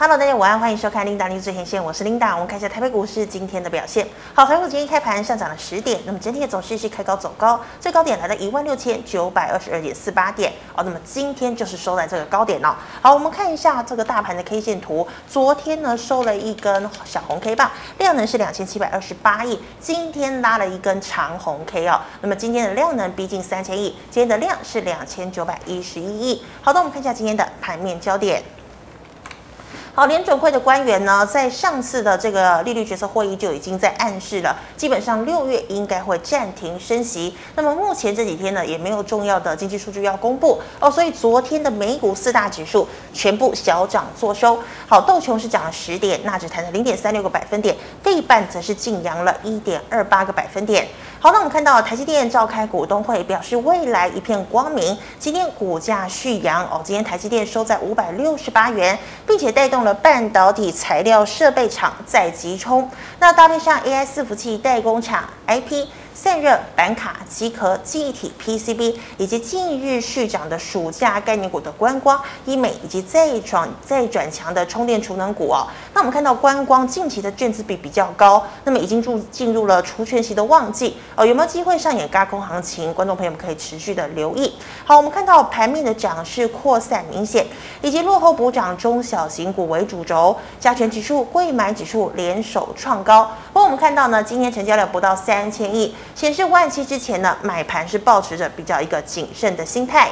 Hello，大家晚安，欢迎收看 Linda News 最前线，我是 Linda。我们看一下台北股市今天的表现。好，台股今天开盘上涨了十点，那么整体的走势是开高走高，最高点来到一万六千九百二十二点四八点哦。那么今天就是收在这个高点哦。好，我们看一下这个大盘的 K 线图，昨天呢收了一根小红 K 棒，量能是两千七百二十八亿，今天拉了一根长红 K 哦。那么今天的量能逼近三千亿，今天的量是两千九百一十一亿。好的，我们看一下今天的盘面焦点。好，联准会的官员呢，在上次的这个利率决策会议就已经在暗示了，基本上六月应该会暂停升息。那么目前这几天呢，也没有重要的经济数据要公布哦，所以昨天的美股四大指数全部小涨作收。好，道琼是涨了十点，纳指弹了零点三六个百分点，费半则是劲扬了一点二八个百分点。好，那我们看到台积电召开股东会，表示未来一片光明。今天股价续扬哦，今天台积电收在五百六十八元，并且带动了半导体材料设备厂在急冲。那搭配上 AI 伺服器代工厂 IP。散热板卡、机壳、记忆体、PCB，以及近日续涨的暑假概念股的观光、医美，以及再转再转强的充电储能股哦。那我们看到观光近期的券资比比较高，那么已经入进入了除权息的旺季哦。有没有机会上演高空行情？观众朋友们可以持续的留意。好，我们看到盘面的涨势扩散明显，以及落后补涨中小型股为主轴，加权指数、柜买指数联手创高。不过我们看到呢，今天成交量不到三千亿。显示万七之前呢，买盘是保持着比较一个谨慎的心态。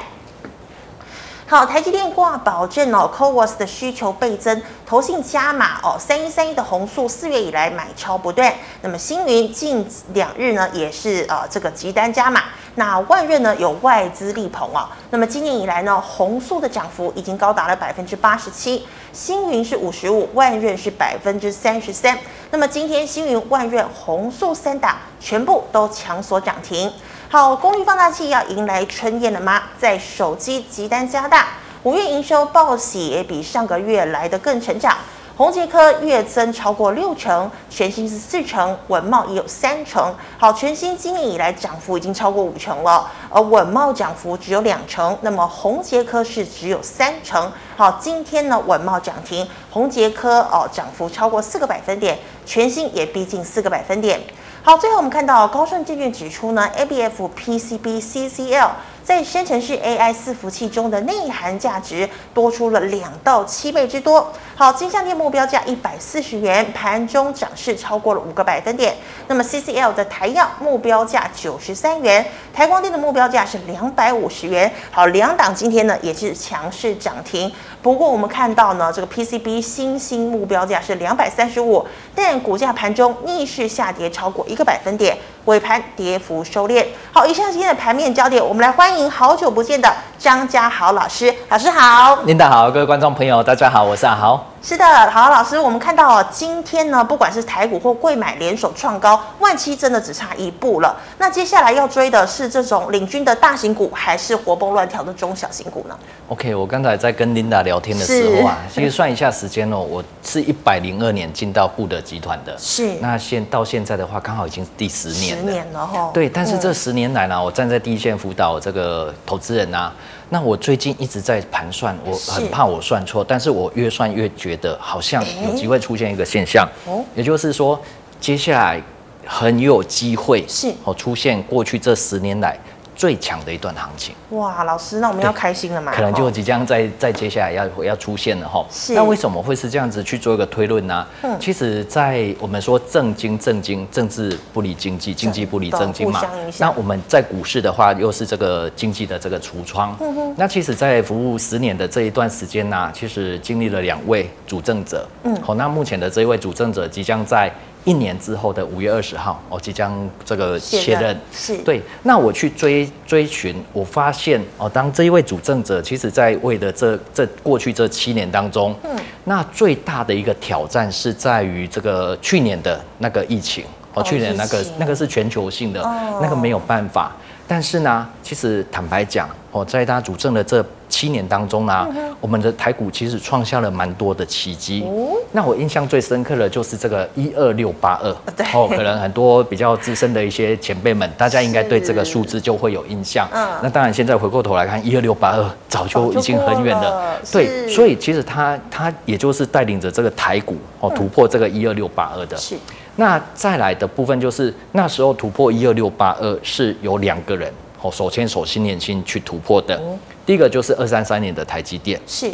好，台积电挂保证哦，CoWoS 的需求倍增，投信加码哦，三一三一的红素四月以来买超不断。那么星云近两日呢也是呃这个急单加码。那万润呢有外资力捧哦。那么今年以来呢，红素的涨幅已经高达了百分之八十七，星云是五十五，万润是百分之三十三。那么今天星云、万润、红素三档全部都强锁涨停。好，功率放大器要迎来春宴了吗？在手机急单加大，五月营收报喜也比上个月来得更成长。宏捷科月增超过六成，全新是四成，稳懋也有三成。好，全新今年以来涨幅已经超过五成了，而稳懋涨幅只有两成，那么宏捷科是只有三成。好，今天呢稳懋涨停，宏捷科哦涨幅超过四个百分点，全新也逼近四个百分点。好，最后我们看到高盛证券指出呢，ABF PCB CCL 在生成式 AI 伺服器中的内涵价值多出了两到七倍之多。好，金像电目标价一百四十元，盘中涨势超过了五个百分点。那么 CCL 的台燿目标价九十三元，台光电的目标价是两百五十元。好，两档今天呢也是强势涨停。不过我们看到呢，这个 PCB 新兴目标价是两百三十五，但股价盘中逆势下跌超过一个百分点。尾盘跌幅收敛。好，以上今天的盘面焦点，我们来欢迎好久不见的张家豪老师。老师好，您好，各位观众朋友，大家好，我是阿豪。是的，好，老师，我们看到今天呢，不管是台股或贵买联手创高，万七真的只差一步了。那接下来要追的是这种领军的大型股，还是活蹦乱跳的中小型股呢？OK，我刚才在跟 Linda 聊天的时候啊，其实算一下时间哦，我是一百零二年进到固德集团的，是。那现到现在的话，刚好已经是第十年了。十年了哈。对，但是这十年来呢，我站在第一线辅导这个投资人啊。那我最近一直在盘算，我很怕我算错，但是我越算越觉得好像有机会出现一个现象，也就是说，接下来很有机会是。哦出现过去这十年来。最强的一段行情哇，老师，那我们要开心了嘛？可能就即将在在接下来要要出现了哈。是。那为什么会是这样子去做一个推论呢？嗯。其实，在我们说政经政经政治不离经济，经济不离政经嘛。那我们在股市的话，又是这个经济的这个橱窗。嗯哼。那其实，在服务十年的这一段时间呢，其实经历了两位主政者。嗯。好，那目前的这一位主政者即将在。一年之后的五月二十号，我即将这个卸任，是对。那我去追追寻，我发现哦，当这一位主政者，其实在为的这这过去这七年当中，嗯，那最大的一个挑战是在于这个去年的那个疫情，哦，去年那个那个是全球性的，那个没有办法。但是呢，其实坦白讲，哦，在他主政的这七年当中呢、啊，嗯、我们的台股其实创下了蛮多的奇迹。哦、那我印象最深刻的就是这个一二六八二。哦，可能很多比较资深的一些前辈们，大家应该对这个数字就会有印象。嗯。那当然，现在回过头来看，一二六八二早就已经很远了。对，所以其实他他也就是带领着这个台股哦突破这个一二六八二的。是。那再来的部分就是那时候突破一二六八二是有两个人哦手牵手心连心去突破的。第一个就是二三三年的台积电，是；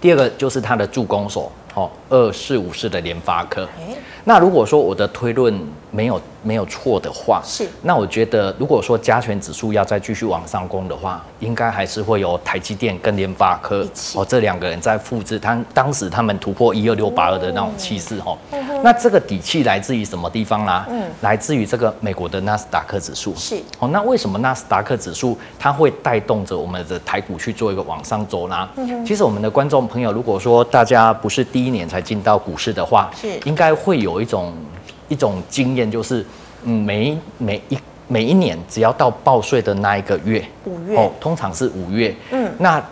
第二个就是它的助攻手，哦，二四五四的联发科。欸、那如果说我的推论没有没有错的话，是。那我觉得，如果说加权指数要再继续往上攻的话，应该还是会有台积电跟联发科哦这两个人在复制他当时他们突破一二六八二的那种气势，哦。嗯那这个底气来自于什么地方啦？嗯，来自于这个美国的纳斯达克指数。是。哦，那为什么纳斯达克指数它会带动着我们的台股去做一个往上走呢？嗯哼。其实我们的观众朋友，如果说大家不是第一年才进到股市的话，是，应该会有一种一种经验，就是嗯，每每一每一年只要到报税的那一个月，五月。哦，通常是五月，嗯，那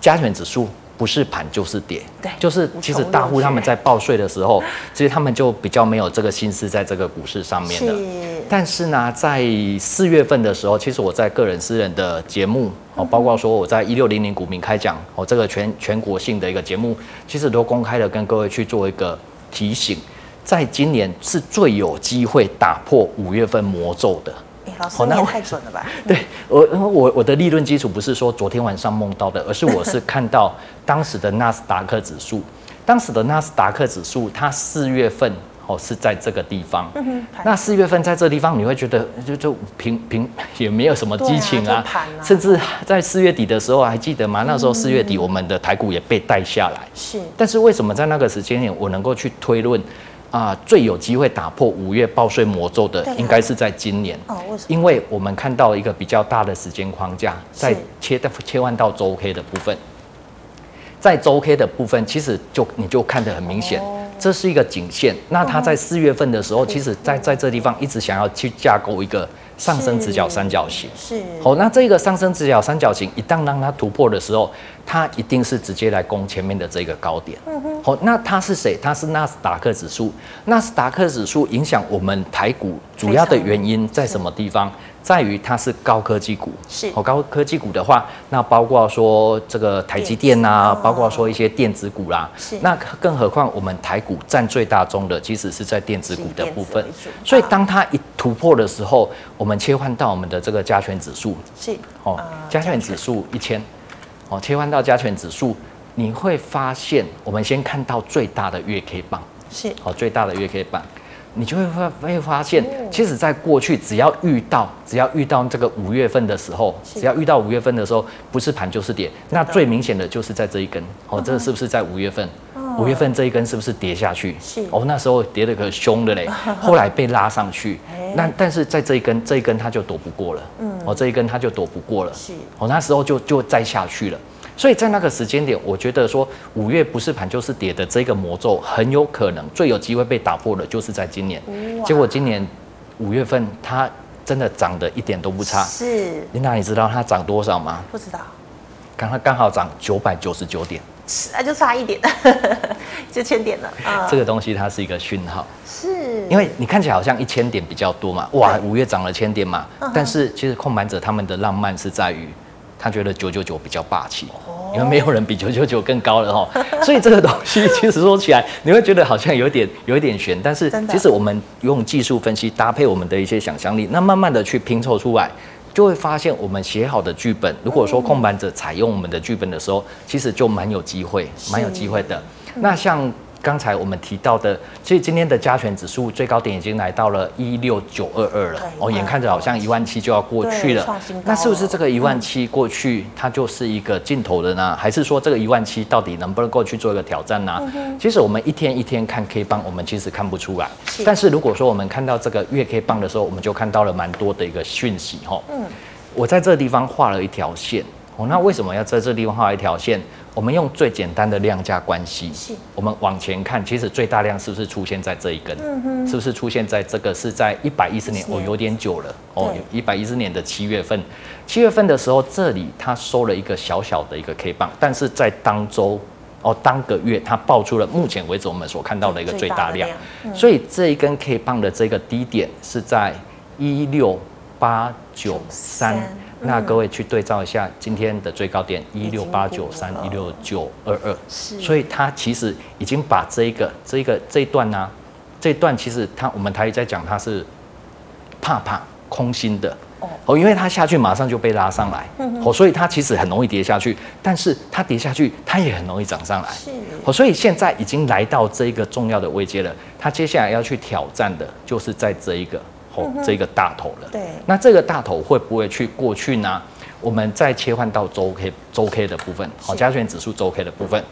加权指数。不是盘就是跌，对，就是其实大户他们在报税的时候，其实他们就比较没有这个心思在这个股市上面的。是。但是呢，在四月份的时候，其实我在个人私人的节目哦，包括说我在一六零零股民开讲哦，这个全全国性的一个节目，其实都公开的跟各位去做一个提醒，在今年是最有机会打破五月份魔咒的。老师，你也太准了吧？对我，我我的理论基础不是说昨天晚上梦到的，而是我是看到当时的纳斯达克指数，当时的纳斯达克指数，它四月份哦是在这个地方。那四月份在这个地方，你会觉得就就平平也没有什么激情啊，甚至在四月底的时候还记得吗？那时候四月底我们的台股也被带下来。是，但是为什么在那个时间点我能够去推论？啊，最有机会打破五月报税魔咒的，应该是在今年。哦，为什么？因为我们看到一个比较大的时间框架，在切到切换到周 K 的部分，在周 K 的部分，其实就你就看得很明显，这是一个颈线。那它在四月份的时候，其实在在这地方一直想要去架构一个。上升直角三角形是好，那这个上升直角三角形一旦让它突破的时候，它一定是直接来攻前面的这个高点。嗯哼，好，那它是谁？它是纳斯达克指数。纳斯达克指数影响我们台股主要的原因在什么地方？在于它是高科技股，是。哦，高科技股的话，那包括说这个台积电啊，包括说一些电子股啦，是。那更何况我们台股占最大宗的，其实是在电子股的部分。所以当它一突破的时候，我们切换到我们的这个加权指数，是。哦，加权指数一千，哦，切换到加权指数，你会发现，我们先看到最大的月 K 棒，是。哦，最大的月 K 棒。你就会发会发现，其实，在过去，只要遇到只要遇到这个五月份的时候，只要遇到五月份的时候，不是盘就是跌。那最明显的就是在这一根，哦，这是不是在五月份？五月份这一根是不是跌下去？是哦，那时候跌得可凶的嘞，后来被拉上去。那但是在这一根这一根它就躲不过了，嗯，哦，这一根它就躲不过了。是哦，那时候就就再下去了。所以在那个时间点，我觉得说五月不是盘就是跌的这个魔咒，很有可能最有机会被打破的，就是在今年。结果今年五月份它真的涨得一点都不差。是。琳达，你知道它涨多少吗？不知道。刚刚刚好涨九百九十九点。是啊，就差一点，就千点了。这个东西它是一个讯号。是。因为你看起来好像一千点比较多嘛，哇，五月涨了千点嘛。但是其实控盘者他们的浪漫是在于。他觉得九九九比较霸气，因为没有人比九九九更高了哈，所以这个东西其实说起来，你会觉得好像有点 有一点悬，但是其实我们用技术分析搭配我们的一些想象力，那慢慢的去拼凑出来，就会发现我们写好的剧本，如果说控盘者采用我们的剧本的时候，其实就蛮有机会，蛮有机会的。那像。刚才我们提到的，所以今天的加权指数最高点已经来到了一六九二二了，哦，眼看着好像一万七就要过去了。那是不是这个一万七过去，它就是一个尽头的呢？还是说这个一万七到底能不能够去做一个挑战呢？其实我们一天一天看 K 棒，我们其实看不出来。但是如果说我们看到这个月 K 棒的时候，我们就看到了蛮多的一个讯息哈。嗯，我在这个地方画了一条线。哦，那为什么要在这地方画一条线？我们用最简单的量价关系，我们往前看，其实最大量是不是出现在这一根？是不是出现在这个？是在一百一十年？哦，有点久了。哦，一百一十年的七月份，七月份的时候，这里它收了一个小小的一个 K 棒，但是在当周哦，当个月它爆出了目前为止我们所看到的一个最大量。嗯、所以这一根 K 棒的这个低点是在一六八九三。那各位去对照一下今天的最高点一六八九三一六九二二，所以它其实已经把这一个这一个这一段呢、啊，这一段其实它我们台语在讲它是怕怕空心的哦，因为它下去马上就被拉上来哦，所以它其实很容易跌下去，但是它跌下去它也很容易涨上来是。哦，所以现在已经来到这一个重要的位阶了，它接下来要去挑战的就是在这一个。这个大头了，对，那这个大头会不会去过去呢？我们再切换到周 K 周 K 的部分，好，加权指数周 K 的部分，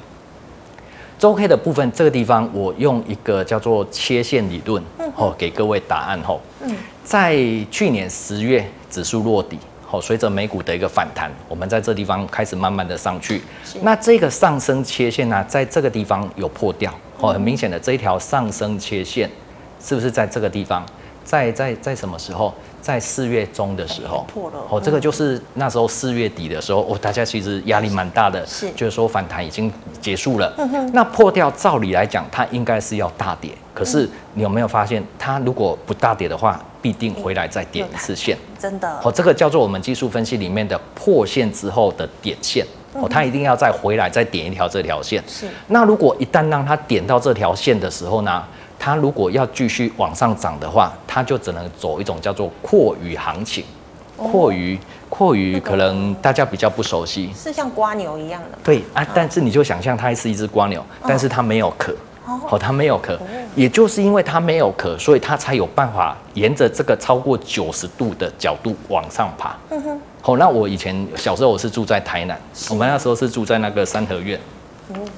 周 K 的部分这个地方，我用一个叫做切线理论，哦，给各位答案吼。嗯，在去年十月指数落底，好，随着美股的一个反弹，我们在这地方开始慢慢的上去。那这个上升切线呢，在这个地方有破掉，哦，很明显的这一条上升切线，是不是在这个地方？在在在什么时候？在四月中的时候，破了。哦，这个就是那时候四月底的时候，哦，大家其实压力蛮大的，是，就是说反弹已经结束了。嗯哼。那破掉，照理来讲，它应该是要大跌。可是你有没有发现，它如果不大跌的话，必定回来再点一次线。真的。哦，这个叫做我们技术分析里面的破线之后的点线。哦，它一定要再回来再点一条这条线。是。那如果一旦让它点到这条线的时候呢？它如果要继续往上涨的话，它就只能走一种叫做阔鱼行情。阔鱼，阔鱼可能大家比较不熟悉，是像瓜牛一样的。对啊，但是你就想象它是一只瓜牛，但是它没有壳。哦，它没有壳，也就是因为它没有壳，所以它才有办法沿着这个超过九十度的角度往上爬。嗯哼。好，那我以前小时候我是住在台南，我们那时候是住在那个三合院。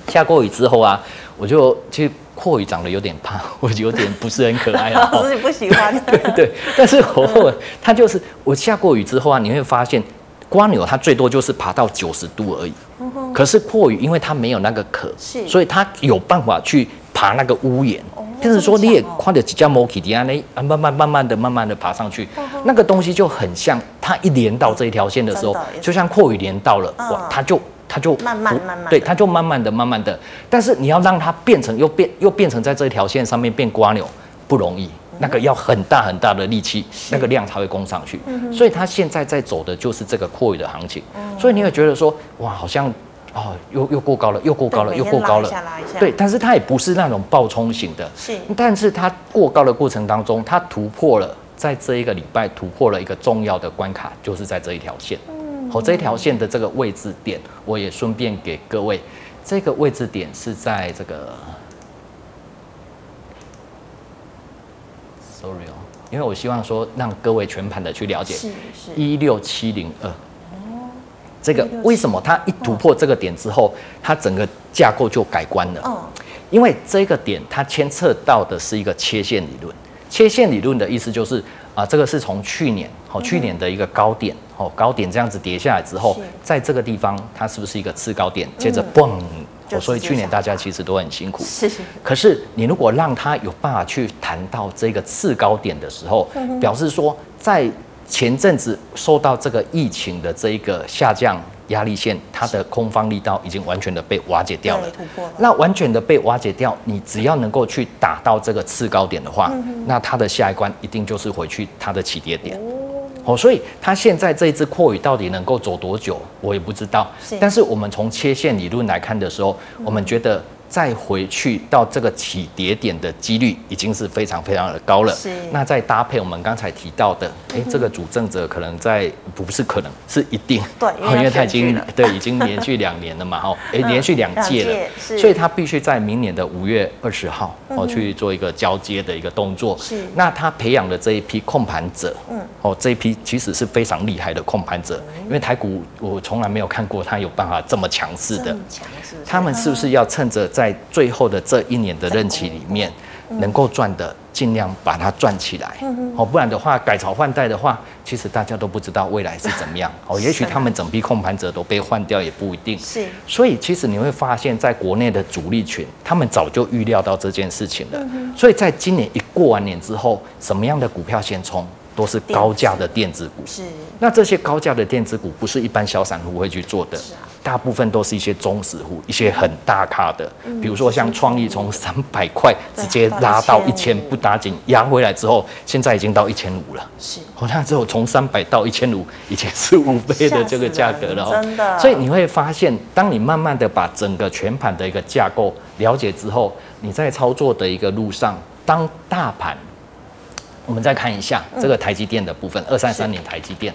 下过雨之后啊，我就其实蛞蝓长得有点胖，我有点不是很可爱啊。老师你不喜欢？对对，但是我后它就是我下过雨之后啊，你会发现瓜牛它最多就是爬到九十度而已。可是蛞蝓因为它没有那个壳，是，所以它有办法去爬那个屋檐。就是说你也跨了几家摩基底下呢，啊，慢慢慢慢的慢慢的爬上去，那个东西就很像它一连到这一条线的时候，就像蛞蝓连到了，哇，它就。它就慢慢慢慢，对，它就慢慢的、慢慢的。但是你要让它变成又变又变成在这条线上面变瓜牛不容易，那个要很大很大的力气，那个量才会攻上去。所以它现在在走的就是这个阔鱼的行情。所以你会觉得说，哇，好像哦，又又过高了，又过高了，又过高了。对，但是它也不是那种暴冲型的。是。但是它过高的过程当中，它突破了，在这一个礼拜突破了一个重要的关卡，就是在这一条线。好，这条线的这个位置点，我也顺便给各位，这个位置点是在这个，sorry 哦，因为我希望说让各位全盘的去了解，是是一六七零二，哦，这个为什么它一突破这个点之后，它整个架构就改观了？哦，因为这个点它牵涉到的是一个切线理论，切线理论的意思就是。啊，这个是从去年，好，去年的一个高点，哦，高点这样子跌下来之后，在这个地方，它是不是一个次高点？接着嘣，所以去年大家其实都很辛苦。是。可是你如果让它有办法去谈到这个次高点的时候，表示说在前阵子受到这个疫情的这一个下降。压力线，它的空方力道已经完全的被瓦解掉了。那完全的被瓦解掉，你只要能够去打到这个次高点的话，那它的下一关一定就是回去它的起跌点。哦，所以它现在这一只阔鱼到底能够走多久，我也不知道。但是我们从切线理论来看的时候，我们觉得。再回去到这个起跌点的几率已经是非常非常的高了。是。那再搭配我们刚才提到的，哎、欸，这个主政者可能在不是可能是一定。对。因为 他已经对已经连续两年了嘛，哦，哎，连续两届了。是。所以他必须在明年的五月二十号哦去做一个交接的一个动作。是。那他培养的这一批控盘者，嗯，哦，这一批其实是非常厉害的控盘者，因为台股我从来没有看过他有办法这么强势的。强势。他们是不是要趁着？在最后的这一年的任期里面，能够赚的尽量把它赚起来，哦，不然的话改朝换代的话，其实大家都不知道未来是怎么样，哦，也许他们整批控盘者都被换掉也不一定。是，所以其实你会发现在国内的主力群，他们早就预料到这件事情了，所以在今年一过完年之后，什么样的股票先冲？都是高价的电子股，是。那这些高价的电子股不是一般小散户会去做的，大部分都是一些中实户，一些很大咖的，比如说像创意从三百块直接拉到一千，不打紧压回来之后，现在已经到一千五了。是，好像之后从三百到一千五，已经是五倍的这个价格了。真的。所以你会发现，当你慢慢的把整个全盘的一个架构了解之后，你在操作的一个路上，当大盘。我们再看一下这个台积电的部分，二三三零台积电，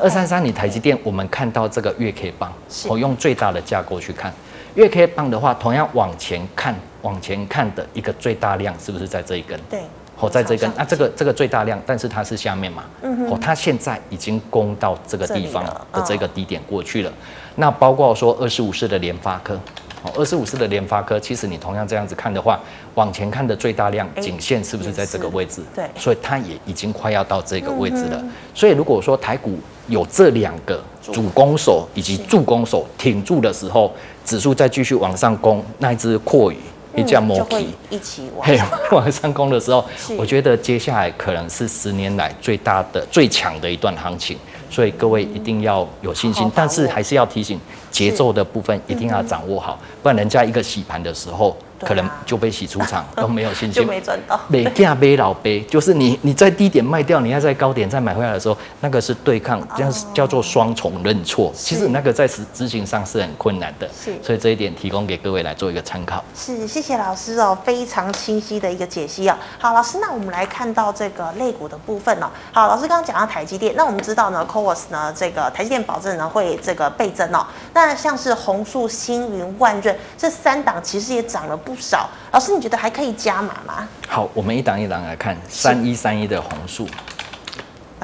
二三三零台积电，我们看到这个月 K 棒，我用最大的架构去看。月 K 棒的话，同样往前看，往前看的一个最大量是不是在这一根？对，哦，在这一根，那这个这个最大量，但是它是下面嘛，嗯哦，它现在已经攻到这个地方的这个低点过去了，那包括说二十五市的联发科。哦，二十五四的联发科，其实你同样这样子看的话，往前看的最大量颈线是不是在这个位置？对，所以它也已经快要到这个位置了。所以如果说台股有这两个主攻手以及助攻手挺住的时候，指数再继续往上攻，那一只阔鱼一架摩皮一起往上 往上攻的时候，我觉得接下来可能是十年来最大的、最强的一段行情。所以各位一定要有信心，但是还是要提醒节奏的部分一定要掌握好，不然人家一个洗盘的时候。可能就被洗出场，都没有信心，就没赚到。每价背老背，就是你你在低点卖掉，你要在高点再买回来的时候，那个是对抗，这样叫做双重认错。其实那个在执执行上是很困难的，是。所以这一点提供给各位来做一个参考。是，谢谢老师哦，非常清晰的一个解析哦。好，老师，那我们来看到这个类股的部分哦。好，老师刚刚讲到台积电，那我们知道呢 c o w a s 呢，这个台积电保证呢会这个倍增哦。那像是红树、星云、万润这三档，其实也涨了。不少，老师，你觉得还可以加码吗？好，我们一档一档来看，三一三一的红树，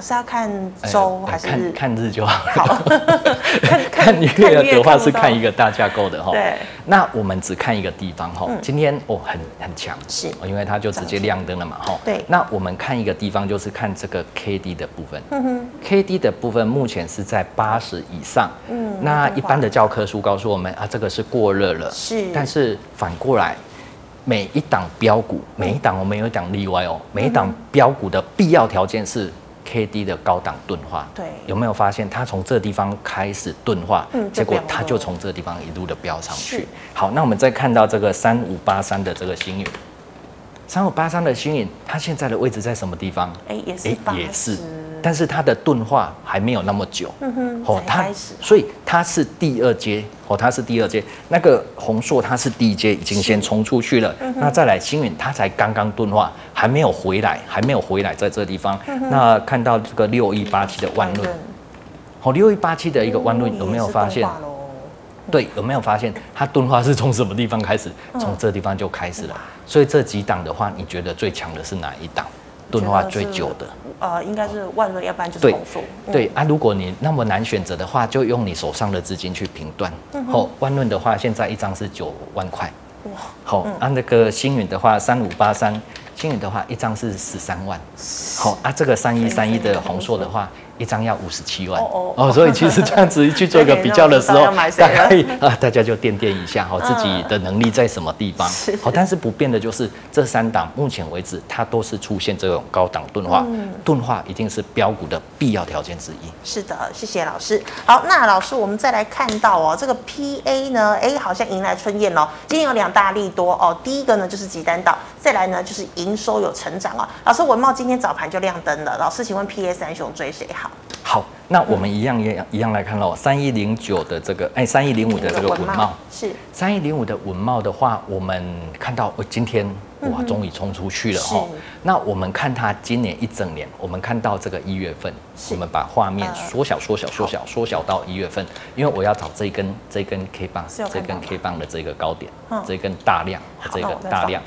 老师要看周还是、哎、看看日就好？好，看看月的话是看一个大架构的哈。对，那我们只看一个地方哈。嗯、今天哦很很强，是，因为它就直接亮灯了嘛哈。对，那我们看一个地方就是看这个 K D 的部分。嗯哼，K D 的部分目前是在八十以上。嗯。那一般的教科书告诉我们啊，这个是过热了。是。但是反过来，每一档标股，每一档我们有一档例外哦。每一档标股的必要条件是 K D 的高档钝化。对。有没有发现它从这地方开始钝化？嗯。结果它就从这地方一路的飙上去。好，那我们再看到这个三五八三的这个星云，三五八三的星云，它现在的位置在什么地方？哎，也是。哎，也是。但是它的钝化还没有那么久，嗯哼，哦，它所以它是第二阶，哦，它是第二阶。那个红硕它是第一阶，已经先冲出去了。那再来星云，它才刚刚钝化，还没有回来，还没有回来，在这个地方。那看到这个六一八七的万润，好，六一八七的一个万润有没有发现？对，有没有发现它钝化是从什么地方开始？从这地方就开始了。所以这几档的话，你觉得最强的是哪一档？钝化最久的，呃，应该是万润，要不然就是弘塑。对啊，如果你那么难选择的话，就用你手上的资金去评断。好，万润的话，现在一张是九万块。哇，好，啊，那个星云的话，三五八三，星宇的话，一张是十三万。好，啊，这个三一三一的红硕的话。一张要五十七万哦，哦，所以其实这样子去做一个比较的时候，大概 啊，大家就掂掂一下哈，自己的能力在什么地方。好，但是不变的就是这三档，目前为止它都是出现这种高档钝化，钝化一定是标股的必要条件之一。是的，谢谢老师。好，那老师，我们再来看到哦，这个 PA 呢，哎，好像迎来春燕哦。今天有两大利多哦，第一个呢就是集单岛，再来呢就是营收有成长哦。老师，文茂今天早盘就亮灯了，老师，请问 PA 三雄追谁好？好，那我们一样一样一样来看喽。三一零九的这个，哎，三一零五的这个文茂。是。三一零五的文茂的话，我们看到我今天哇，终于冲出去了哈。那我们看它今年一整年，我们看到这个一月份，我们把画面缩小缩小缩小缩小到一月份，因为我要找这根这根 K 棒，这根 K 棒的这个高点，这根大量，这个大量。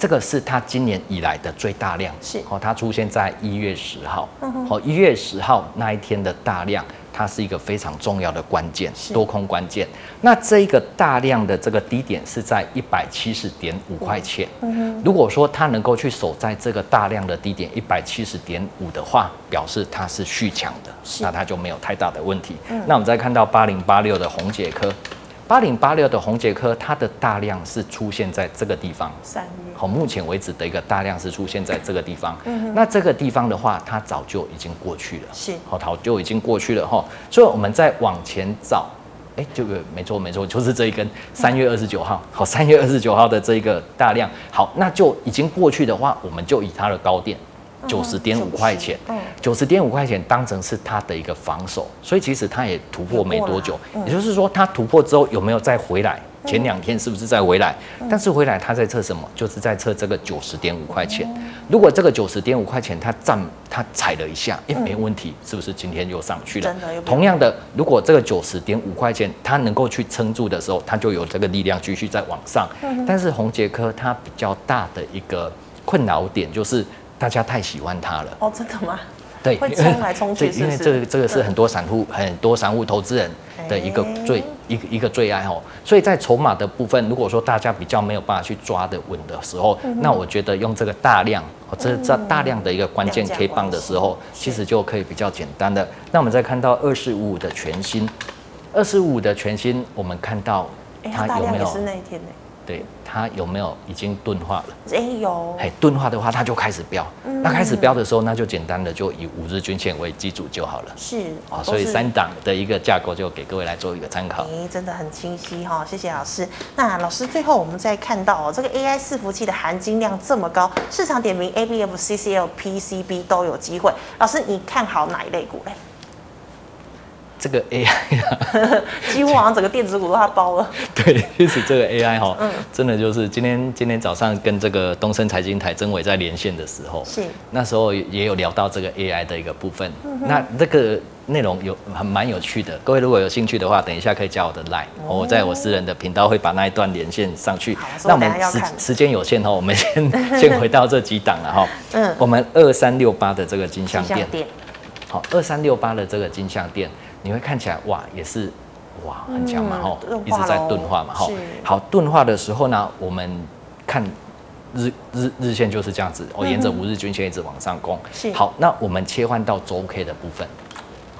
这个是它今年以来的最大量，是哦，它出现在一月十号，好，一月十号那一天的大量它是一个非常重要的关键，多空关键。那这一个大量的这个低点是在一百七十点五块钱。如果说它能够去守在这个大量的低点一百七十点五的话，表示它是续强的，那它就没有太大的问题。那我们再看到八零八六的红杰科。八零八六的红杰科，它的大量是出现在这个地方。三月，好，目前为止的一个大量是出现在这个地方。嗯，那这个地方的话，它早就已经过去了。是，好，早就已经过去了哈。所以我们再往前找，哎，这个没错没错，就是这一根三月二十九号。好，三月二十九号的这一个大量，好，那就已经过去的话，我们就以它的高点。九十点五块钱，九十点五块钱当成是它的一个防守，所以其实它也突破没多久，也就是说它突破之后有没有再回来？前两天是不是再回来？但是回来它在测什么？就是在测这个九十点五块钱。如果这个九十点五块钱它站它踩了一下，也没问题，是不是今天又上去了？同样的，如果这个九十点五块钱它能够去撑住的时候，它就有这个力量继续再往上。但是红杰科它比较大的一个困扰点就是。大家太喜欢它了哦，真的吗？对，会冲来冲去，因为这个这个是很多散户、很多散户投资人的一个最一个一个最爱哦。所以在筹码的部分，如果说大家比较没有办法去抓的稳的时候，那我觉得用这个大量哦，这这大量的一个关键 K 棒的时候，其实就可以比较简单的。那我们再看到二四五五的全新，二四五五的全新，我们看到它有没有？是那一天呢？对，它有没有已经钝化了？哎、欸、有，哎钝化的话，它就开始飙。嗯、那开始飙的时候，那就简单的就以五日均线为基础就好了。是啊，所以三档的一个架构就给各位来做一个参考。哎、欸，真的很清晰哈，谢谢老师。那老师最后我们再看到哦，这个 AI 伺服器的含金量这么高，市场点名 ABF、CCL、PCB 都有机会。老师，你看好哪一类股嘞？这个 AI 啊，几乎好像整个电子股都它包了。对，其实这个 AI 哈，嗯真的就是今天今天早上跟这个东森财经台曾伟在连线的时候，是那时候也有聊到这个 AI 的一个部分。那这个内容有很蛮有趣的，各位如果有兴趣的话，等一下可以加我的 Line，我在我私人的频道会把那一段连线上去。那我们时时间有限哈，我们先 先回到这几档了哈。嗯，我们二三六八的这个金项店，好，二三六八的这个金像电。你会看起来哇，也是哇很强嘛吼，嗯、一直在钝化嘛吼。好，钝化的时候呢，我们看日日日线就是这样子，我、嗯、哼沿着五日均线一直往上攻。是好，那我们切换到周 K 的部分，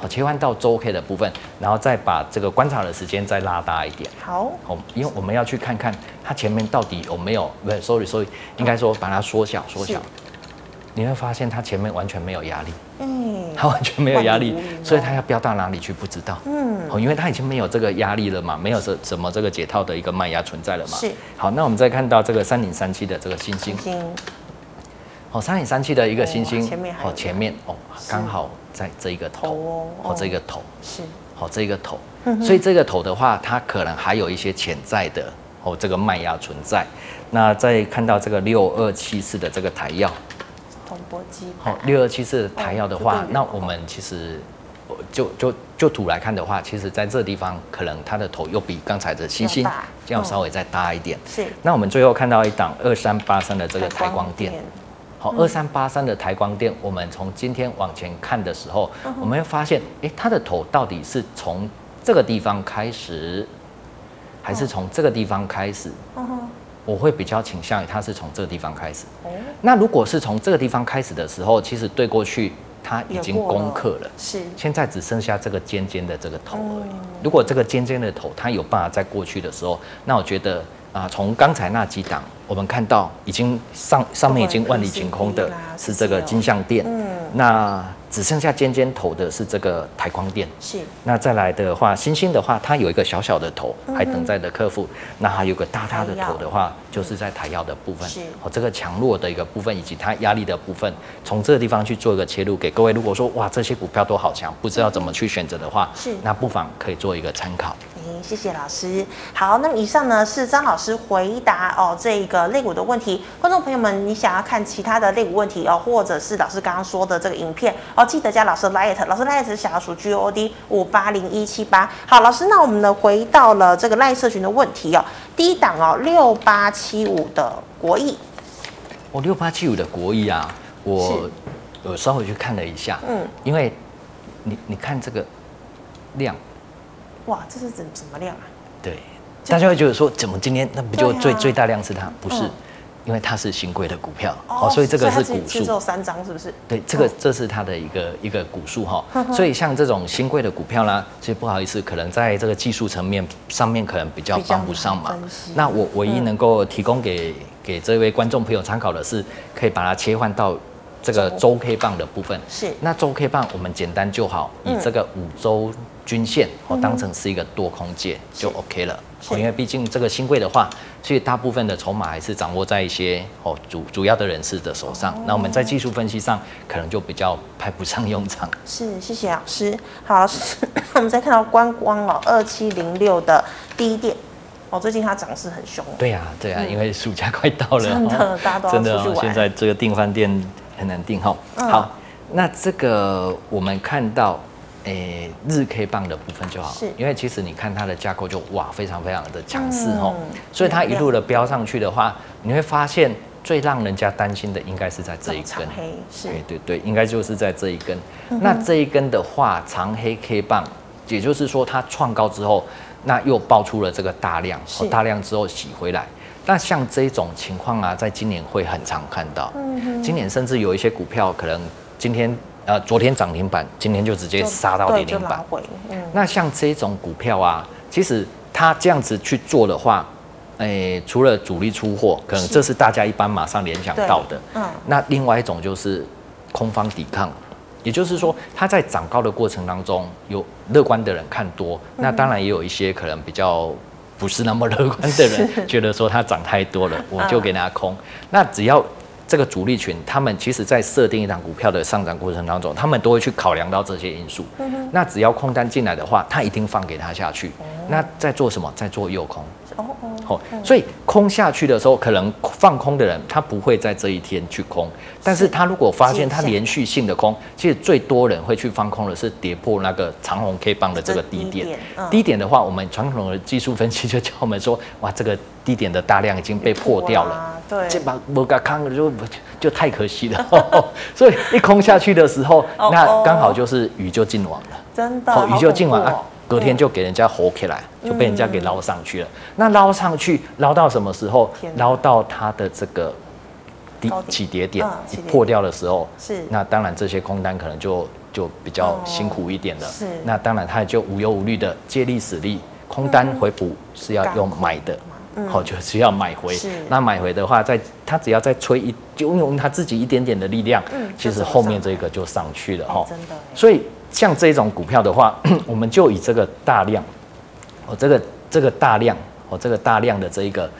好，切换到周 K 的部分，然后再把这个观察的时间再拉大一点。好，好，因为我们要去看看它前面到底有没有，不是，sorry sorry，应该说把它缩小缩小。你会发现它前面完全没有压力，嗯，它完全没有压力，所以他要飙到哪里去不知道，嗯，哦，因为他已经没有这个压力了嘛，没有什什么这个解套的一个卖压存在了嘛，是。好，那我们再看到这个三零三七的这个星星，哦，三零三七的一个欣兴，哦，前面哦，刚好在这一个头，哦，这个头是，哦，这个头，所以这个头的话，它可能还有一些潜在的哦这个卖压存在。那再看到这个六二七四的这个台燿。好，六二七四台药的话，那我们其实就就就图来看的话，其实在这个地方可能它的头又比刚才的星星要稍微再大一点。是。那我们最后看到一档二三八三的这个台光电。好，二三八三的台光电，我们从今天往前看的时候，我们会发现，哎，它的头到底是从这个地方开始，还是从这个地方开始？我会比较倾向于它是从这个地方开始。那如果是从这个地方开始的时候，其实对过去它已经攻克了，是。现在只剩下这个尖尖的这个头而已。如果这个尖尖的头它有办法在过去的时候，那我觉得啊，从刚才那几档我们看到已经上上面已经万里晴空的是这个金像店，嗯，那。只剩下尖尖头的是这个台光电，是。那再来的话，星星的话，它有一个小小的头，还等待着克服。嗯、那还有个大大的头的话，就是在台药的部分。是。哦，这个强弱的一个部分，以及它压力的部分，从这个地方去做一个切入，给各位。如果说哇，这些股票都好强，不知道怎么去选择的话，是。那不妨可以做一个参考。谢谢老师。好，那么以上呢是张老师回答哦这个肋骨的问题。观众朋友们，你想要看其他的肋骨问题哦，或者是老师刚刚说的这个影片哦，记得加老师的 LINE，老师 LINE 是小老鼠 G O D 五八零一七八。好，老师，那我们呢回到了这个 LINE 社群的问题哦，第一档哦六八七五的国益。哦，六八七五的国益啊，我我稍微去看了一下，嗯，因为你你看这个。量。哇，这是怎什么量啊？对，大家会觉得说，怎么今天那不就最、啊、最大量是它？不是。嗯因为它是新贵的股票，哦，所以这个是股数，只有三张，是不是？对，这个这是它的一个一个股数哈。所以像这种新贵的股票啦，其实不好意思，可能在这个技术层面上面可能比较帮不上忙。那我唯一能够提供给给这位观众朋友参考的是，可以把它切换到这个周 K 棒的部分。是。那周 K 棒我们简单就好，以这个五周均线哦当成是一个多空界就 OK 了。因为毕竟这个新贵的话，所以大部分的筹码还是掌握在一些哦主主要的人士的手上。那我们在技术分析上可能就比较派不上用场。是，谢谢老师。好，我们再看到观光哦，二七零六的第一电哦，最近它涨势很凶。对呀，对呀，因为暑假快到了，真的，大家都要出去玩。现在这个订饭店很难订哈。好，那这个我们看到。诶、欸，日 K 棒的部分就好，是，因为其实你看它的架构就哇，非常非常的强势哦，所以它一路的飙上去的话，你会发现最让人家担心的应该是在这一根，黑是，对对对，应该就是在这一根。那这一根的话，长黑 K 棒，也就是说它创高之后，那又爆出了这个大量，大量之后洗回来。那像这种情况啊，在今年会很常看到，嗯今年甚至有一些股票可能今天。呃，昨天涨停板，今天就直接杀到跌停板。嗯，那像这种股票啊，其实它这样子去做的话，诶、欸，除了主力出货，可能这是大家一般马上联想到的。嗯。那另外一种就是空方抵抗，也就是说，它在涨高的过程当中，有乐观的人看多，那当然也有一些可能比较不是那么乐观的人，觉得说它涨太多了，我就给大家空。那只要。这个主力群，他们其实在设定一档股票的上涨过程当中，他们都会去考量到这些因素。嗯、那只要空单进来的话，他一定放给他下去。嗯、那在做什么？在做诱空。哦哦。所以空下去的时候，可能放空的人他不会在这一天去空，但是他如果发现他连续性的空，其实最多人会去放空的是跌破那个长红 K 棒的这个低点。低点，嗯、低点的话，我们传统的技术分析就叫我们说，哇，这个低点的大量已经被破掉了。对，这把摩嘎康就就太可惜了，所以一空下去的时候，那刚好就是鱼就进网了，真的，鱼就进网啊，隔天就给人家活起来，就被人家给捞上去了。那捞上去捞到什么时候？捞到它的这个低起跌点一破掉的时候，是。那当然这些空单可能就就比较辛苦一点了。是。那当然它就无忧无虑的借力使力，空单回补是要用买的。好，就是要买回。那买回的话，在他只要再吹一，就用他自己一点点的力量，嗯其实后面这个就上去了哈。真的。所以像这种股票的话，我们就以这个大量，哦，这个这个大量，哦，这个大量的这一个，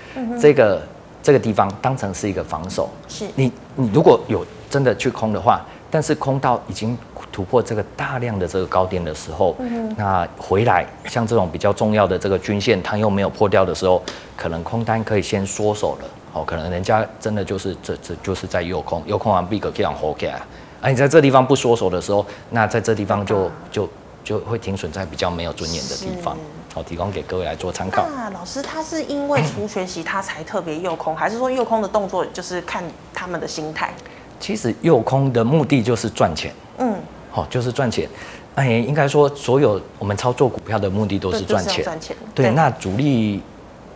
这个这个地方当成是一个防守。是。你你如果有真的去空的话，但是空到已经。突破这个大量的这个高点的时候，嗯、那回来像这种比较重要的这个均线，它又没有破掉的时候，可能空单可以先缩手了。哦，可能人家真的就是这这就是在诱空，诱空完毕可以让活起来。而你在这地方不缩手的时候，那在这地方就、啊、就就会停损在比较没有尊严的地方。好，提供给各位来做参考。那老师他是因为除学习他才特别诱空，还是说诱空的动作就是看他们的心态？其实诱空的目的就是赚钱。嗯。好，就是赚钱。哎，应该说，所有我们操作股票的目的都是赚钱。赚钱。对，那主力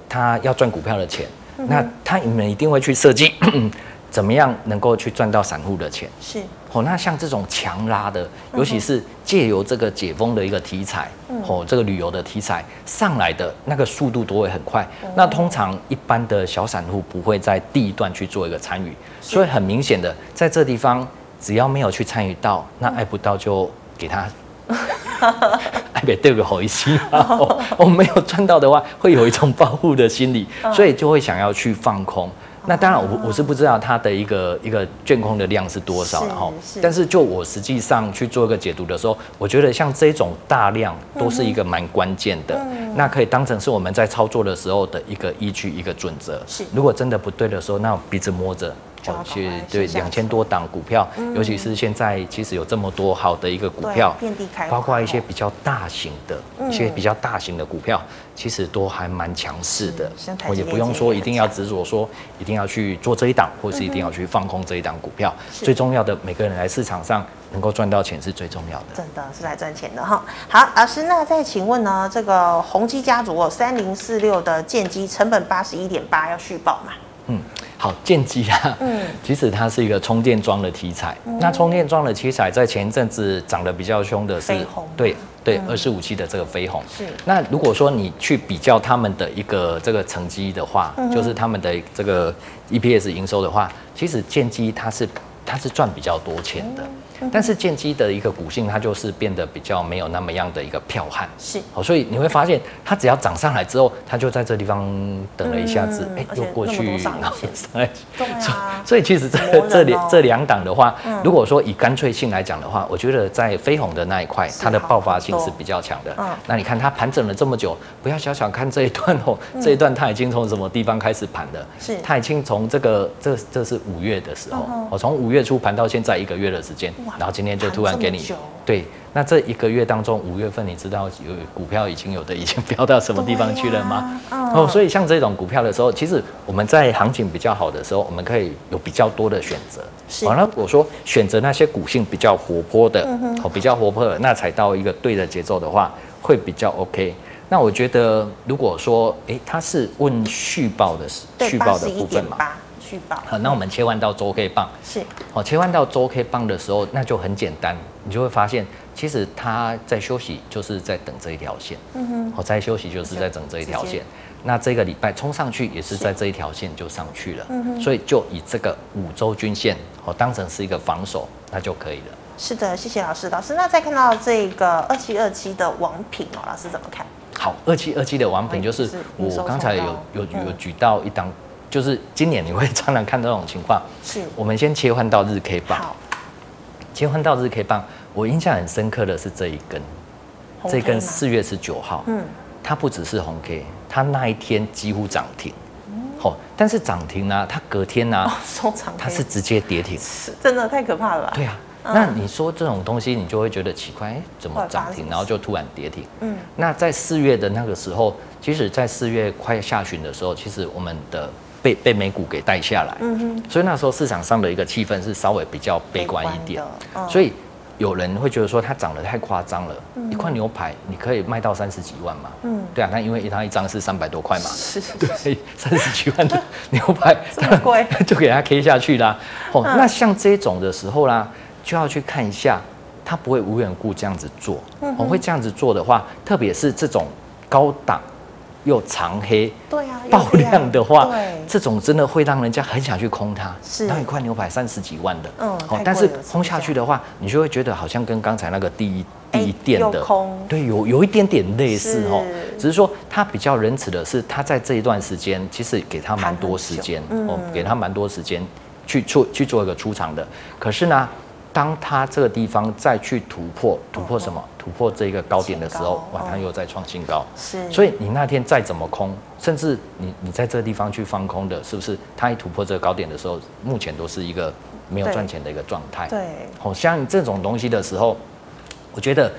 他要赚股票的钱，那他你们一定会去设计怎么样能够去赚到散户的钱。是。哦，那像这种强拉的，尤其是借由这个解封的一个题材，哦，这个旅游的题材上来的那个速度都会很快。那通常一般的小散户不会在第一段去做一个参与，所以很明显的在这地方。只要没有去参与到，那爱不到就给他，爱别对个好一些。我没有赚到的话，会有一种保护的心理，所以就会想要去放空。那当然，我我是不知道它的一个一个卷空的量是多少了哈。但是就我实际上去做一个解读的时候，我觉得像这种大量都是一个蛮关键的，那可以当成是我们在操作的时候的一个依据，一个准则。是，如果真的不对的时候，那我鼻子摸着。哦，去对两千多档股票，嗯、尤其是现在其实有这么多好的一个股票，遍地开花，包括一些比较大型的，嗯、一些比较大型的股票，其实都还蛮强势的。我也不用说一定要执着说一定要去做这一档，或是一定要去放空这一档股票。嗯、最重要的，每个人来市场上能够赚到钱是最重要的。真的是来赚钱的哈。好，老师，那再请问呢？这个宏基家族哦，三零四六的建机成本八十一点八，要续报吗？嗯。好，剑机啊，嗯，其实它是一个充电桩的题材。嗯、那充电桩的题材在前一阵子涨得比较凶的是，对对，二十五期的这个飞鸿。是。那如果说你去比较他们的一个这个成绩的话，嗯、就是他们的这个 EPS 营收的话，其实剑机它是它是赚比较多钱的。嗯但是建机的一个股性，它就是变得比较没有那么样的一个剽悍，是，好，所以你会发现，它只要涨上来之后，它就在这地方等了一下子，哎、嗯，又过去，然后上来，对啊，所以其实这这两这两档的话，如果说以干脆性来讲的话，我觉得在飞鸿的那一块，它的爆发性是比较强的。嗯，那你看它盘整了这么久，不要小小看这一段哦，这一段它已经从什么地方开始盘的？是，它已经从这个这这是五月的时候，我从五月初盘到现在一个月的时间。然后今天就突然给你，对，那这一个月当中，五月份你知道有股票已经有的已经飙到什么地方去了吗？哦，所以像这种股票的时候，其实我们在行情比较好的时候，我们可以有比较多的选择。是，完了我说选择那些股性比较活泼的，哦，比较活泼的，那才到一个对的节奏的话，会比较 OK。那我觉得如果说，哎，他是问续报的续报的部分嘛？好，那我们切换到周 K 棒是，哦，切换到周 K 棒的时候，那就很简单，你就会发现，其实它在休息，就是在等这一条线。嗯哼，哦，在休息就是在等这一条线。那这个礼拜冲上去也是在这一条线就上去了。嗯哼，所以就以这个五周均线哦当成是一个防守，那就可以了。是的，谢谢老师。老师，那再看到这个二七二七的王品哦，老师怎么看？好，二七二七的王品就是我刚才有有有举到一档。就是今年你会常常看到这种情况。是，我们先切换到日 K 棒。好，切换到日 K 棒，我印象很深刻的是这一根，这一根四月十九号，嗯，它不只是红 K，它那一天几乎涨停。哦，但是涨停呢，它隔天呢，收涨，它是直接跌停，真的太可怕了吧？对啊，那你说这种东西，你就会觉得奇怪，哎，怎么涨停，然后就突然跌停？嗯，那在四月的那个时候，其实，在四月快下旬的时候，其实我们的。被被美股给带下来，嗯哼，所以那时候市场上的一个气氛是稍微比较悲观一点，所以有人会觉得说它涨得太夸张了，一块牛排你可以卖到三十几万嘛，嗯，对啊，那因为它一张是三百多块嘛，是，对，三十几万的 牛排这么贵，就给它 K 下去啦。哦，那像这种的时候啦，就要去看一下，它不会无缘故这样子做，我会这样子做的话，特别是这种高档。又长黑，对啊，爆量的话，这种真的会让人家很想去空它。是，那一块牛排三十几万的，嗯，好，但是空下去的话，你就会觉得好像跟刚才那个第一第一店的，对，有有一点点类似哦，只是说它比较仁慈的是，它在这一段时间其实给他蛮多时间，哦，给他蛮多时间去做去做一个出场的，可是呢。当它这个地方再去突破，突破什么？突破这个高点的时候，哇，它又再创新高。是，所以你那天再怎么空，甚至你你在这个地方去放空的，是不是？它一突破这个高点的时候，目前都是一个没有赚钱的一个状态。对，好像这种东西的时候，我觉得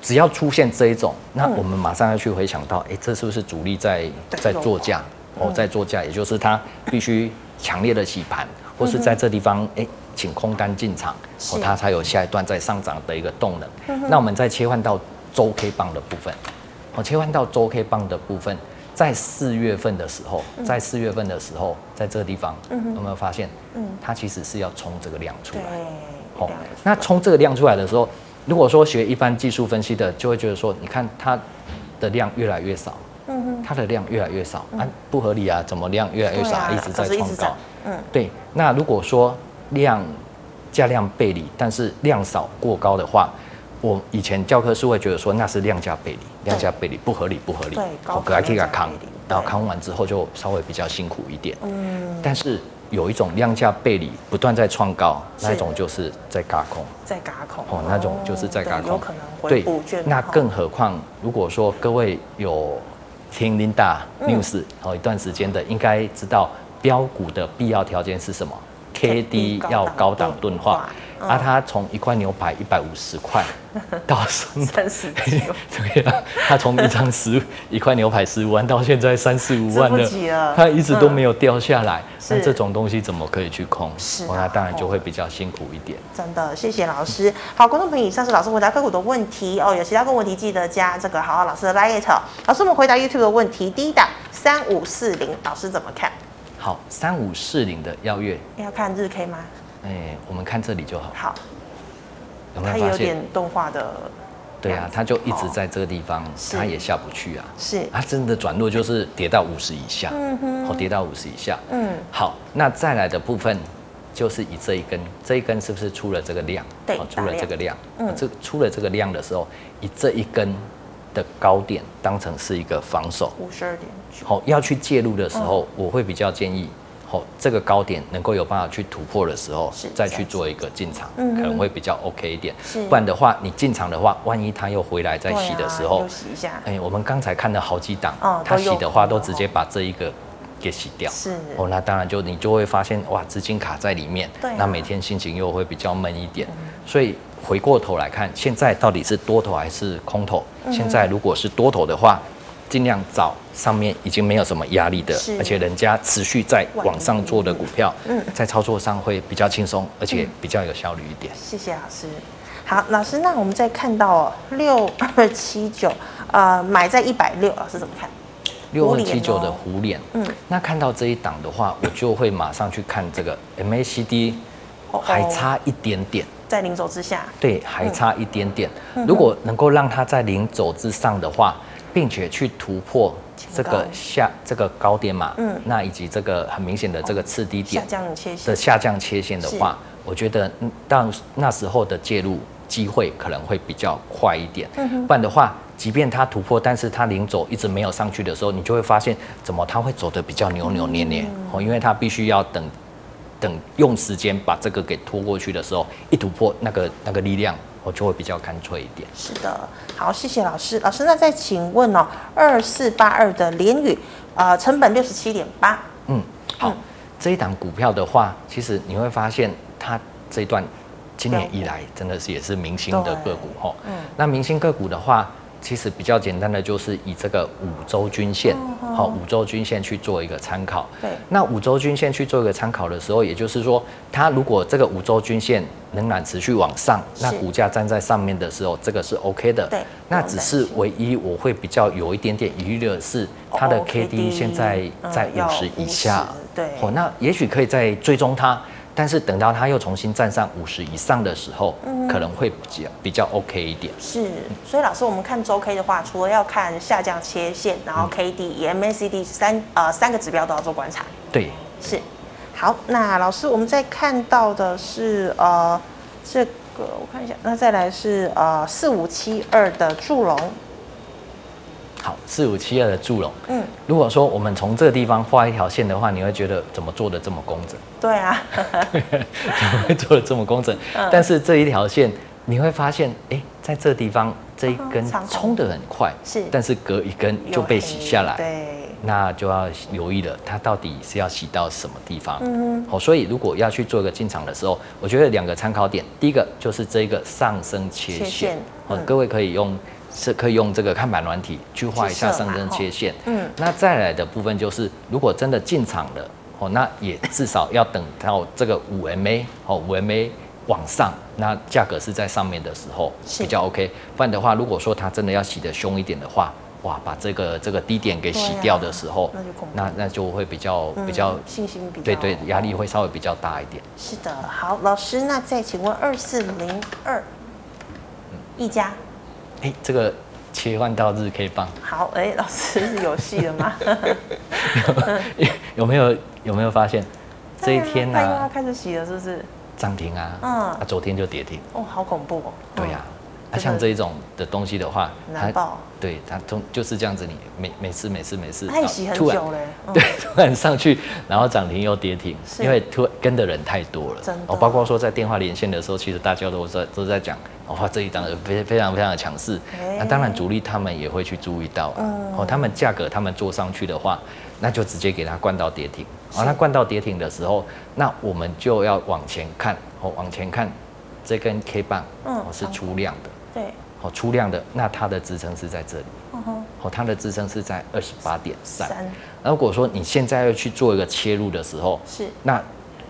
只要出现这一种，那我们马上要去回想到，哎，这是不是主力在在做价？哦，在做价，也就是它必须强烈的洗盘，或是在这地方，哎。请空单进场，哦，它才有下一段再上涨的一个动能。嗯、那我们再切换到周 K 棒的部分，哦，切换到周 K 棒的部分，在四月份的时候，在四月份的时候，在这个地方，嗯、有没有发现？嗯，它其实是要冲这个量出来。哦，那冲这个量出来的时候，如果说学一般技术分析的，就会觉得说，你看它的量越来越少，嗯，它的量越来越少，啊，不合理啊，怎么量越来越少，啊、一直在创高？嗯，对。那如果说量价量背离，但是量少过高的话，我以前教科书会觉得说那是量价背离，量价背离不合理不合理，我可以给他扛，然后扛完之后就稍微比较辛苦一点。嗯，但是有一种量价背离不断在创高，那一种就是在嘎空，在嘎空。哦，那种就是在嘎空，有可能会对，那更何况如果说各位有听 Linda News 好一段时间的，应该知道标股的必要条件是什么？K D 要高档钝化。啊，它从一块牛排一百五十块 到三十几，对啊，它从一张十 一块牛排十五万到现在三十五万了，它一直都没有掉下来。那这种东西怎么可以去控？是，那当然就会比较辛苦一点。真的，谢谢老师。好，观众朋友，以上是老师回答个股的问题哦。有其他个问题记得加这个好好老师的 LINE。老师，我们回答 YouTube 的问题，第一档三五四零，老师怎么看？好，三五四零的邀月，要看日 K 吗？哎、欸，我们看这里就好。好，有没有发现？它有点动画的。对啊，它就一直在这个地方，它也下不去啊。是。它真的转弱就是跌到五十以下。嗯哼。好，跌到五十以下。嗯。好，那再来的部分就是以这一根，这一根是不是出了这个量？对。出了这个量。嗯。这出了这个量的时候，以这一根的高点当成是一个防守。五十二点九。好，要去介入的时候，我会比较建议。哦，这个高点能够有办法去突破的时候，再去做一个进场，可能会比较 OK 一点。不然的话，你进场的话，万一它又回来再洗的时候，洗一下。哎，我们刚才看了好几档，它洗的话都直接把这一个给洗掉。是。哦，那当然就你就会发现，哇，资金卡在里面。对。那每天心情又会比较闷一点。所以回过头来看，现在到底是多头还是空头？现在如果是多头的话。尽量找上面已经没有什么压力的，而且人家持续在往上做的股票，嗯，在操作上会比较轻松，而且比较有效率一点。谢谢老师。好，老师，那我们再看到六二七九，呃，买在一百六，老师怎么看？六二七九的弧脸，嗯，那看到这一档的话，我就会马上去看这个 MACD，还差一点点，在零轴之下，对，还差一点点。如果能够让它在零轴之上的话。并且去突破这个下这个高点嘛，嗯，那以及这个很明显的这个次低点的下降切线的话，我觉得到那时候的介入机会可能会比较快一点。不然的话，即便它突破，但是它零走一直没有上去的时候，你就会发现怎么它会走的比较扭扭捏捏哦，因为它必须要等等用时间把这个给拖过去的时候，一突破那个那个力量。我就会比较干脆一点。是的，好，谢谢老师。老师，那再请问哦，二四八二的联宇，呃，成本六十七点八。嗯，好，嗯、这一档股票的话，其实你会发现它这一段今年以来真的是也是明星的个股哈。嗯。那明星个股的话。其实比较简单的就是以这个五周均线，好，五周均线去做一个参考。对。那五周均线去做一个参考的时候，也就是说，它如果这个五周均线仍然持续往上，那股价站在上面的时候，这个是 OK 的。对。那只是唯一我会比较有一点点疑虑的是，它的 KD 现在在五十以下。对。哦，那也许可以再追踪它。但是等到它又重新站上五十以上的时候，嗯，可能会比较比较 OK 一点。是，所以老师，我们看周 K 的话，除了要看下降切线，然后 KD、嗯、MACD 三呃三个指标都要做观察。对，是。好，那老师，我们再看到的是呃这个，我看一下，那再来是呃四五七二的祝龙。好，四五七二的祝融。嗯，如果说我们从这个地方画一条线的话，你会觉得怎么做的这么工整？对啊，怎么会做的这么工整？嗯、但是这一条线你会发现，哎、欸，在这地方这一根冲的很快，是，但是隔一根就被洗下来，对，那就要留意了，它到底是要洗到什么地方？嗯，好，所以如果要去做一个进场的时候，我觉得两个参考点，第一个就是这个上升切线，哦、嗯，各位可以用。是可以用这个看板软体去画一下上升切线。嗯，那再来的部分就是，如果真的进场了，哦，那也至少要等到这个五 MA 哦，五 MA 往上，那价格是在上面的时候比较 OK。不然的话，如果说它真的要洗得凶一点的话，哇，把这个这个低点给洗掉的时候，那那就会比较比较信心比较对对，压力会稍微比较大一点。是的，好，老师，那再请问二四零二，一家。哎，这个切换到日 K 棒。好，哎，老师是有戏了吗？有没有有没有发现 这一天呢、啊？开始洗了，是不是？涨停啊！嗯，啊，昨天就跌停。哦，好恐怖哦。对呀、啊，那像这一种的东西的话，难报。对，它通就是这样子，你每每次每次每次，它洗很久嘞，对，突然上去，然后涨停又跌停，因为突跟的人太多了。真的。哦，包括说在电话连线的时候，其实大家都在都在讲，哇，这一档非非常非常的强势。那当然主力他们也会去注意到，哦，他们价格他们做上去的话，那就直接给它灌到跌停。哦，那灌到跌停的时候，那我们就要往前看，哦，往前看，这根 K 棒，哦，是出量的。对。好，出量的，那它的支撑是在这里。哦，它的支撑是在二十八点三。如果说你现在要去做一个切入的时候，是，那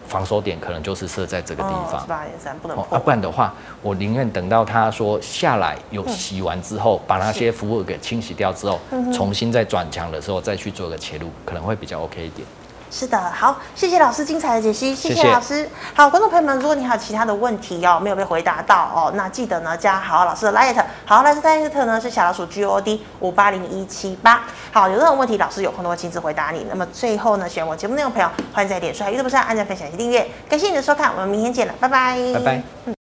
防守点可能就是设在这个地方。二十八点三不能破。啊，不然的话，我宁愿等到它说下来有洗完之后，把那些服务给清洗掉之后，重新再转强的时候再去做一个切入，可能会比较 OK 一点。是的，好，谢谢老师精彩的解析，谢谢老师。好，观众朋友们，如果你还有其他的问题哦，没有被回答到哦，那记得呢加好老师的 Light，好，老师的 Light 呢是小老鼠 G O D 五八零一七八。好，有任何问题，老师有空都会亲自回答你。那么最后呢，喜欢我节目内容的朋友，欢迎在脸书、YouTube 上按赞、分享及订阅。感谢你的收看，我们明天见了，拜拜，拜拜。嗯